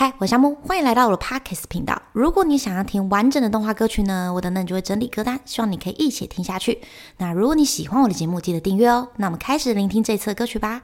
嗨，我是夏木，欢迎来到我的 Podcast 频道。如果你想要听完整的动画歌曲呢，我等等就会整理歌单，希望你可以一起听下去。那如果你喜欢我的节目，记得订阅哦。那我们开始聆听这次的歌曲吧。